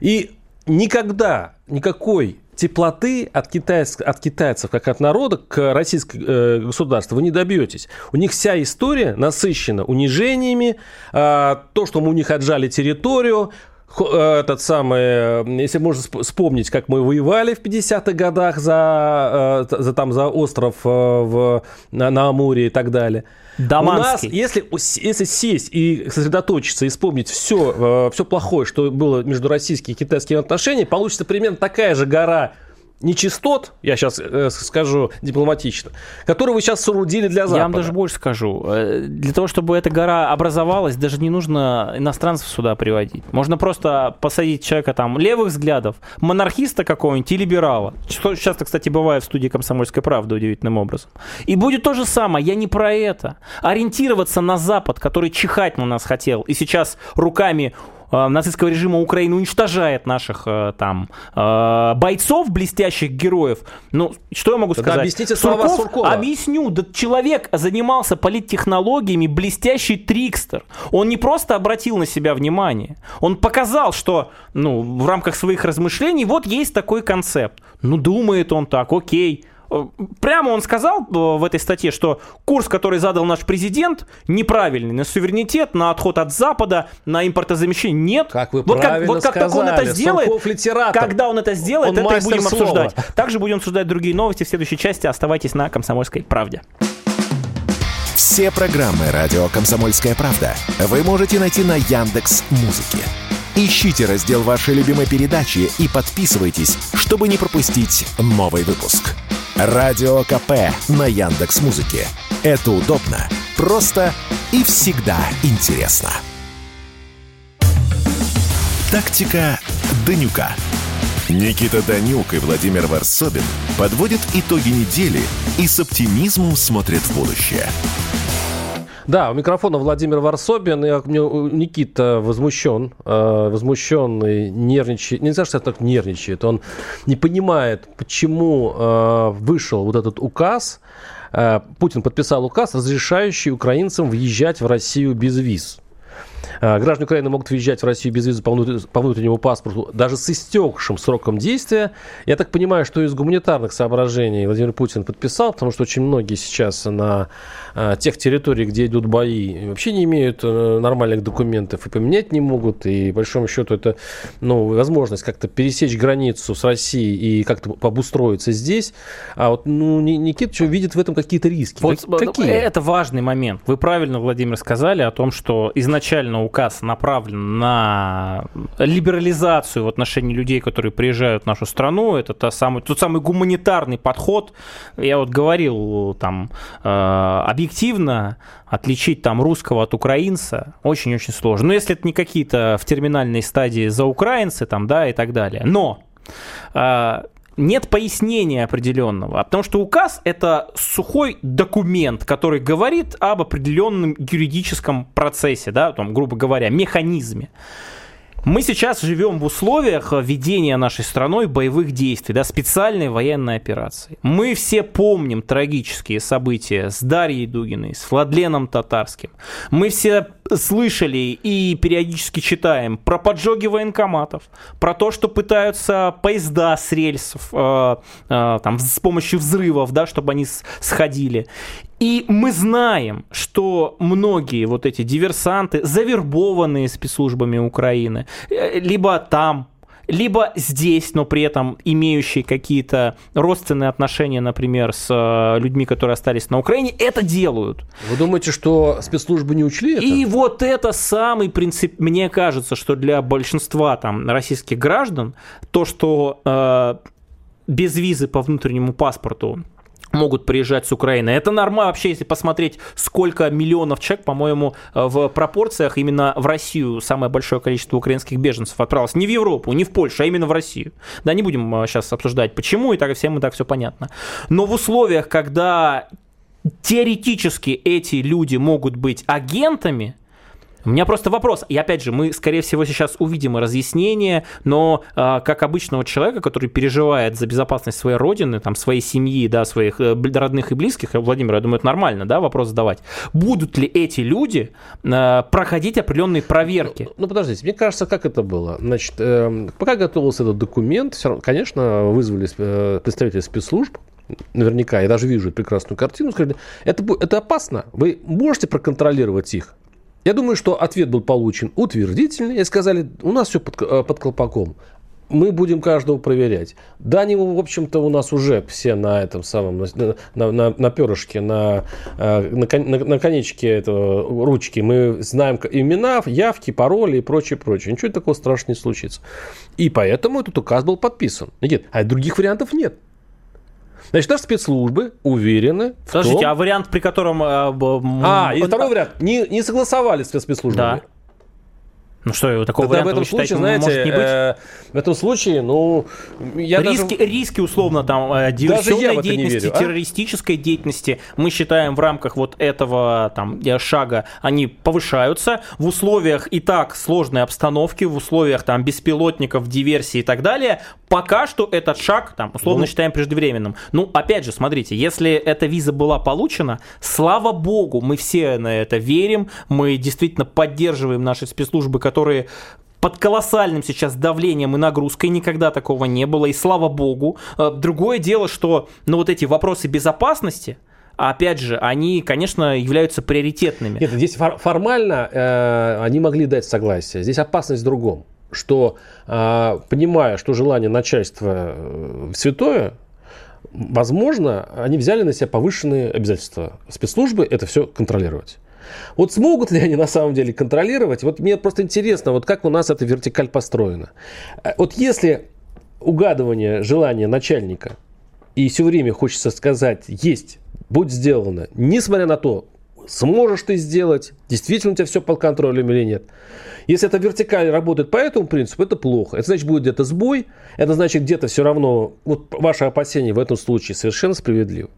И никогда никакой теплоты от, китайц, от китайцев, как от народа, к российскому э, государству вы не добьетесь. У них вся история насыщена унижениями, э, то, что мы у них отжали территорию, Э, этот самый, э, если можно вспомнить, как мы воевали в 50-х годах за, э, за, там, за остров в, на, на Амуре и так далее. Даманский. У нас, если, если сесть и сосредоточиться и вспомнить все, все плохое, что было между российскими и китайскими отношениями, получится примерно такая же гора нечистот, я сейчас э, скажу дипломатично, которые вы сейчас соорудили для Запада. Я вам даже больше скажу. Э, для того, чтобы эта гора образовалась, даже не нужно иностранцев сюда приводить. Можно просто посадить человека там левых взглядов, монархиста какого-нибудь и либерала. Что часто, кстати, бывает в студии «Комсомольской правды» удивительным образом. И будет то же самое. Я не про это. Ориентироваться на Запад, который чихать на нас хотел, и сейчас руками э, нацистского режима Украины уничтожает наших э, там э, бойцов, блестящих героев. Ну, что я могу Тогда сказать? Объясните слова Сурков, Суркова. Объясню. Да человек занимался политтехнологиями, блестящий трикстер. Он не просто обратил на себя внимание. Он показал, что ну, в рамках своих размышлений вот есть такой концепт. Ну, думает он так, окей. Э, прямо он сказал э, в этой статье, что курс, который задал наш президент, неправильный на суверенитет, на отход от Запада, на импортозамещение. Нет. Как вы вот как, вот как сказали, только он это сделает, когда он это сделает, он это и будем слова. обсуждать. Также будем обсуждать другие новости в следующей части. Оставайтесь на «Комсомольской правде». Все программы «Радио Комсомольская правда» вы можете найти на Яндекс Музыке. Ищите раздел вашей любимой передачи и подписывайтесь, чтобы не пропустить новый выпуск. Радио КП на Яндекс Музыке. Это удобно, просто и всегда интересно. Тактика Данюка. Никита Данюк и Владимир Варсобин подводят итоги недели и с оптимизмом смотрят в будущее. Да, у микрофона Владимир Варсобин. И Никита возмущен, э, возмущенный, нервничает. Не знаю, что так нервничает. Он не понимает, почему э, вышел вот этот указ. Э, Путин подписал указ, разрешающий украинцам въезжать в Россию без виз. А, граждане Украины могут въезжать в Россию без визы по внутреннему паспорту даже с истекшим сроком действия. Я так понимаю, что из гуманитарных соображений Владимир Путин подписал, потому что очень многие сейчас на а, тех территориях, где идут бои, вообще не имеют э, нормальных документов и поменять не могут. И, по большому счету, это ну, возможность как-то пересечь границу с Россией и как-то обустроиться здесь. А вот ну, Никита видит в этом какие-то риски. Вот, Какие? Это важный момент. Вы правильно, Владимир, сказали о том, что изначально указ направлен на либерализацию в отношении людей, которые приезжают в нашу страну. Это та самый, тот самый гуманитарный подход. Я вот говорил там э, объективно отличить там русского от украинца очень-очень сложно. Но если это не какие-то в терминальной стадии за украинцы там, да, и так далее. Но э, нет пояснения определенного, потому что указ это сухой документ, который говорит об определенном юридическом процессе, да, там, грубо говоря, механизме. Мы сейчас живем в условиях ведения нашей страной боевых действий, да, специальной военной операции. Мы все помним трагические события с Дарьей Дугиной, с Владленом Татарским. Мы все слышали и периодически читаем про поджоги военкоматов, про то, что пытаются поезда с рельсов э, э, там, с помощью взрывов, да, чтобы они сходили. И мы знаем, что многие вот эти диверсанты, завербованные спецслужбами Украины, э, либо там либо здесь, но при этом имеющие какие-то родственные отношения, например, с э, людьми, которые остались на Украине, это делают. Вы думаете, что спецслужбы не учли это? И вот это самый принцип, мне кажется, что для большинства там российских граждан, то, что э, без визы по внутреннему паспорту могут приезжать с Украины. Это нормально вообще, если посмотреть, сколько миллионов человек, по-моему, в пропорциях именно в Россию самое большое количество украинских беженцев отправилось. Не в Европу, не в Польшу, а именно в Россию. Да, не будем сейчас э, обсуждать, почему, и так всем и так все понятно. Но в условиях, когда теоретически эти люди могут быть агентами, у меня просто вопрос. И опять же, мы, скорее всего, сейчас увидим разъяснение, но э, как обычного человека, который переживает за безопасность своей родины, там, своей семьи, да, своих э, родных и близких, Владимир, я думаю, это нормально, да, вопрос задавать. Будут ли эти люди э, проходить определенные проверки? Ну, ну, подождите, мне кажется, как это было? Значит, э, пока готовился этот документ, конечно, вызвали э, представители спецслужб, наверняка, я даже вижу прекрасную картину, сказали, это, это опасно, вы можете проконтролировать их? Я думаю, что ответ был получен утвердительный. И сказали, у нас все под, э, под колпаком мы будем каждого проверять. Да, они, в общем-то, у нас уже все на этом самом, на, на, на перышке, на, э, на, на, на конечке этого ручки. Мы знаем имена, явки, пароли и прочее, прочее. Ничего такого страшного не случится. И поэтому этот указ был подписан. Нет, а других вариантов нет. Значит, наши спецслужбы уверены в Подождите, том... а вариант, при котором... Э, а, и второй вариант. Не, не согласовали с спецслужбами. Да. Ну что, такого Тогда варианта, в этом случае, считаете, знаете, может не быть? Э, в этом случае, ну, я риски, даже... риски условно там э, диверсионной деятельности, верю, а? террористической деятельности, мы считаем в рамках вот этого там э, шага, они повышаются в условиях и так сложной обстановки, в условиях там беспилотников, диверсии и так далее. Пока что этот шаг там условно ну, считаем преждевременным. Ну, опять же, смотрите, если эта виза была получена, слава богу, мы все на это верим, мы действительно поддерживаем наши спецслужбы, которые под колоссальным сейчас давлением и нагрузкой никогда такого не было, и слава богу. Э, другое дело, что ну, вот эти вопросы безопасности, опять же, они, конечно, являются приоритетными. Нет, здесь фор- формально э, они могли дать согласие. Здесь опасность в другом, что э, понимая, что желание начальства э, святое, возможно, они взяли на себя повышенные обязательства спецслужбы это все контролировать. Вот смогут ли они на самом деле контролировать? Вот мне просто интересно, вот как у нас эта вертикаль построена. Э, вот если угадывание желания начальника и все время хочется сказать «есть», «будь сделано», несмотря на то, сможешь ты сделать, действительно у тебя все под контролем или нет. Если эта вертикаль работает по этому принципу, это плохо. Это значит, будет где-то сбой, это значит, где-то все равно, вот ваши опасения в этом случае совершенно справедливы.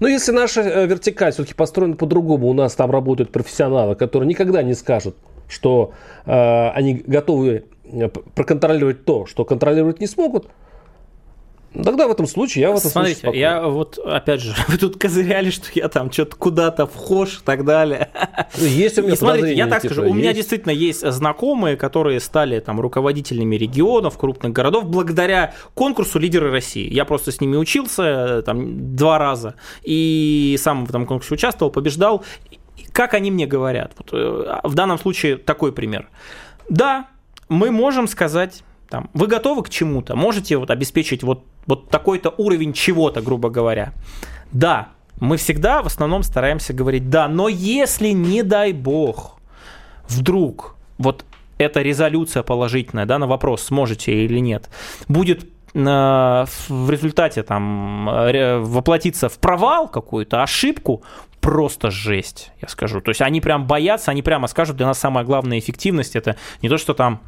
Но если наша э, вертикаль все-таки построена по-другому, у нас там работают профессионалы, которые никогда не скажут, что э, они готовы э, проконтролировать то, что контролировать не смогут, Тогда в этом случае я в этом Смотрите, случае я вот, опять же, <laughs> вы тут козыряли, что я там что-то куда-то вхож и так далее. Ну, есть у меня и смотрите, я так типа, скажу, у меня действительно есть знакомые, которые стали там руководителями регионов, крупных городов, благодаря конкурсу «Лидеры России». Я просто с ними учился там два раза, и сам в этом конкурсе участвовал, побеждал. Как они мне говорят? Вот, э, в данном случае такой пример. Да, мы можем сказать там, вы готовы к чему-то? Можете вот обеспечить вот, вот такой-то уровень чего-то, грубо говоря? Да, мы всегда в основном стараемся говорить да, но если, не дай бог, вдруг вот эта резолюция положительная, да, на вопрос, сможете или нет, будет э, в результате там воплотиться в провал какую-то, ошибку, просто жесть, я скажу. То есть они прям боятся, они прямо скажут, для нас самая главная эффективность это не то, что там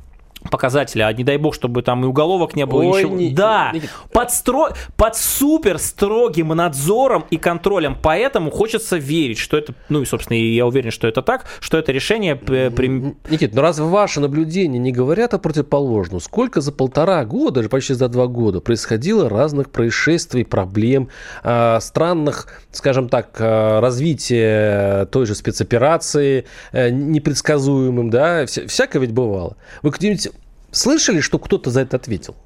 показатели, а не дай бог, чтобы там и уголовок не было, Ой, ничего. Не, да, не, под, стро... под супер строгим надзором и контролем, поэтому хочется верить, что это, ну и, собственно, я уверен, что это так, что это решение... При... Никит, ну разве ваши наблюдения не говорят о противоположном? Сколько за полтора года, или почти за два года происходило разных происшествий, проблем, э, странных, скажем так, э, развития той же спецоперации, э, непредсказуемым, да, вся, всякое ведь бывало. Вы где-нибудь Слышали, что кто-то за это ответил?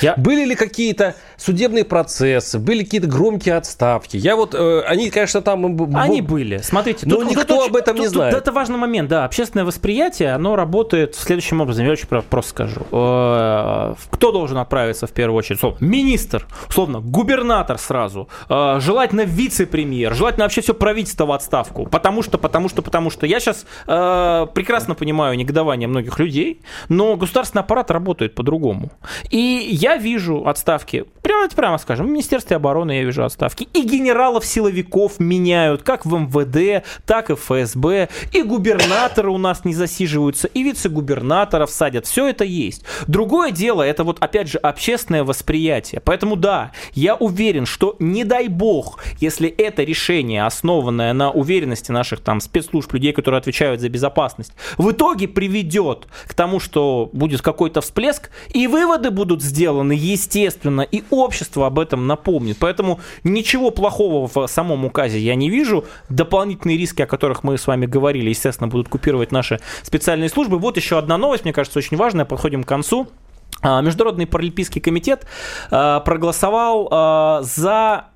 Я... Были ли какие-то судебные процессы, были какие-то громкие отставки? Я вот, э, они, конечно, там... Они были. Смотрите, но тут, никто тут, об этом тут, не знает. Тут, это важный момент, да. Общественное восприятие, оно работает следующим образом. Я очень просто скажу. Э, кто должен отправиться в первую очередь? Министр, условно, губернатор сразу, э, желательно вице-премьер, желательно вообще все правительство в отставку. Потому что, потому что, потому что. Я сейчас э, прекрасно понимаю негодование многих людей, но государственный аппарат работает по-другому. И я вижу отставки, прямо, прямо скажем, в Министерстве обороны я вижу отставки, и генералов-силовиков меняют, как в МВД, так и в ФСБ, и губернаторы у нас не засиживаются, и вице-губернаторов садят, все это есть. Другое дело, это вот опять же общественное восприятие. Поэтому да, я уверен, что не дай бог, если это решение, основанное на уверенности наших там спецслужб, людей, которые отвечают за безопасность, в итоге приведет к тому, что будет какой-то всплеск, и выводы будут сделаны естественно, и общество об этом напомнит. Поэтому ничего плохого в самом указе я не вижу. Дополнительные риски, о которых мы с вами говорили, естественно, будут купировать наши специальные службы. Вот еще одна новость, мне кажется, очень важная. Подходим к концу. А, Международный паралимпийский комитет а, проголосовал а, за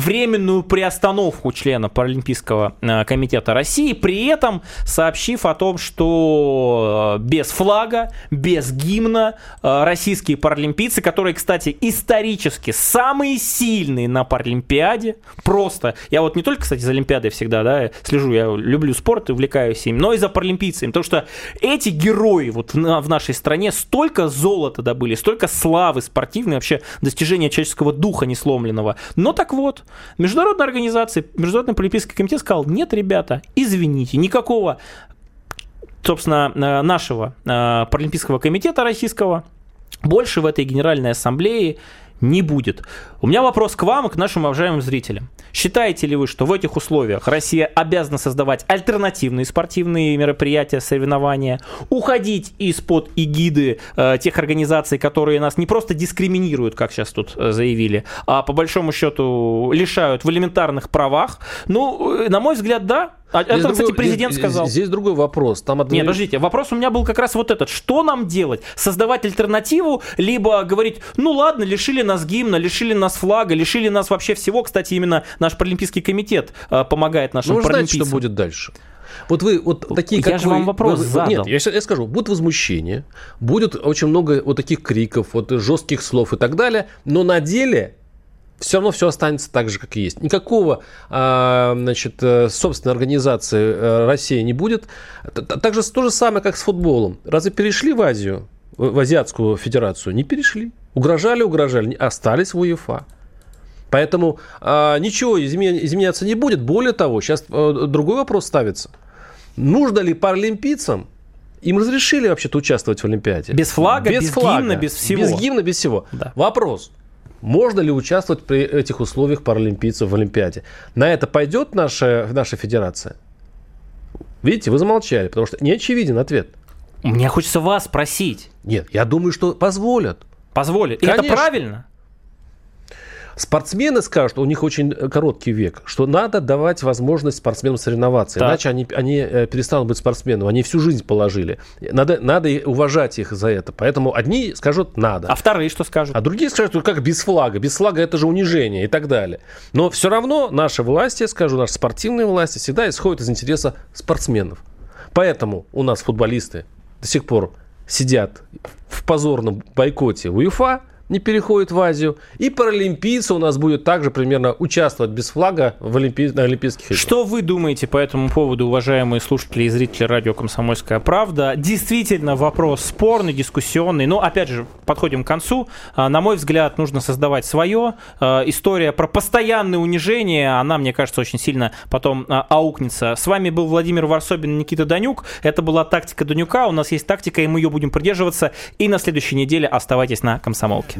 временную приостановку члена Паралимпийского э, комитета России, при этом сообщив о том, что э, без флага, без гимна э, российские паралимпийцы, которые, кстати, исторически самые сильные на Паралимпиаде, просто, я вот не только, кстати, за Олимпиадой всегда, да, слежу, я люблю спорт и увлекаюсь им, но и за паралимпийцами, потому что эти герои вот в нашей стране столько золота добыли, столько славы спортивной, вообще достижения человеческого духа несломленного. Но так вот, международная организация, Международный Паралимпийский комитет сказал, нет, ребята, извините, никакого собственно, э, нашего э, Паралимпийского комитета российского больше в этой Генеральной Ассамблее не будет. У меня вопрос к вам и к нашим уважаемым зрителям. Считаете ли вы, что в этих условиях Россия обязана создавать альтернативные спортивные мероприятия, соревнования, уходить из-под эгиды э, тех организаций, которые нас не просто дискриминируют, как сейчас тут э, заявили, а по большому счету лишают в элементарных правах? Ну, э, на мой взгляд, да, а это, другой, кстати, президент здесь, сказал. Здесь другой вопрос. Там одно... Нет, подождите, вопрос у меня был как раз вот этот. Что нам делать? Создавать альтернативу, либо говорить, ну ладно, лишили нас гимна, лишили нас флага, лишили нас вообще всего. Кстати, именно наш Паралимпийский комитет э, помогает нашим ну, паралимпийцам. Что будет дальше? Вот вы вот такие, я как же вы, вам вопрос вы, задал. Нет, я, я скажу, будет возмущение, будет очень много вот таких криков, вот жестких слов и так далее, но на деле все равно все останется так же, как и есть. Никакого, а, значит, э, собственной организации э, России не будет. Так же то же самое, как с футболом. Разве перешли в Азию, в Азиатскую Федерацию? Не перешли. Угрожали, угрожали, остались в УЕФА. Поэтому а, ничего изменяться не будет. Более того, сейчас а, другой вопрос ставится. Нужно ли паралимпийцам им разрешили вообще-то участвовать в Олимпиаде? Без флага, без, без флага, гимна, без всего. Без гимна, без всего. Да. Вопрос. Можно ли участвовать при этих условиях паралимпийцев в Олимпиаде? На это пойдет наша, наша федерация? Видите, вы замолчали, потому что не очевиден ответ. Мне хочется вас спросить. Нет, я думаю, что позволят. Позволят. И это правильно? Спортсмены скажут, у них очень короткий век, что надо давать возможность спортсменам соревноваться, так. иначе они, они э, перестанут быть спортсменами, они всю жизнь положили. Надо, надо уважать их за это. Поэтому одни скажут «надо». А вторые что скажут? А другие скажут, ну как без флага? Без флага это же унижение и так далее. Но все равно наши власти, скажу, наши спортивные власти всегда исходят из интереса спортсменов. Поэтому у нас футболисты до сих пор сидят в позорном бойкоте УЕФА, не переходит в Азию. И паралимпийцы у нас будут также примерно участвовать без флага в Олимпи... на Олимпийских играх. Что вы думаете по этому поводу, уважаемые слушатели и зрители радио «Комсомольская правда»? Действительно, вопрос спорный, дискуссионный. Но, опять же, подходим к концу. А, на мой взгляд, нужно создавать свое. А, история про постоянное унижение, она, мне кажется, очень сильно потом а, аукнется. С вами был Владимир Варсобин и Никита Данюк. Это была тактика Данюка. У нас есть тактика, и мы ее будем придерживаться. И на следующей неделе оставайтесь на «Комсомолке».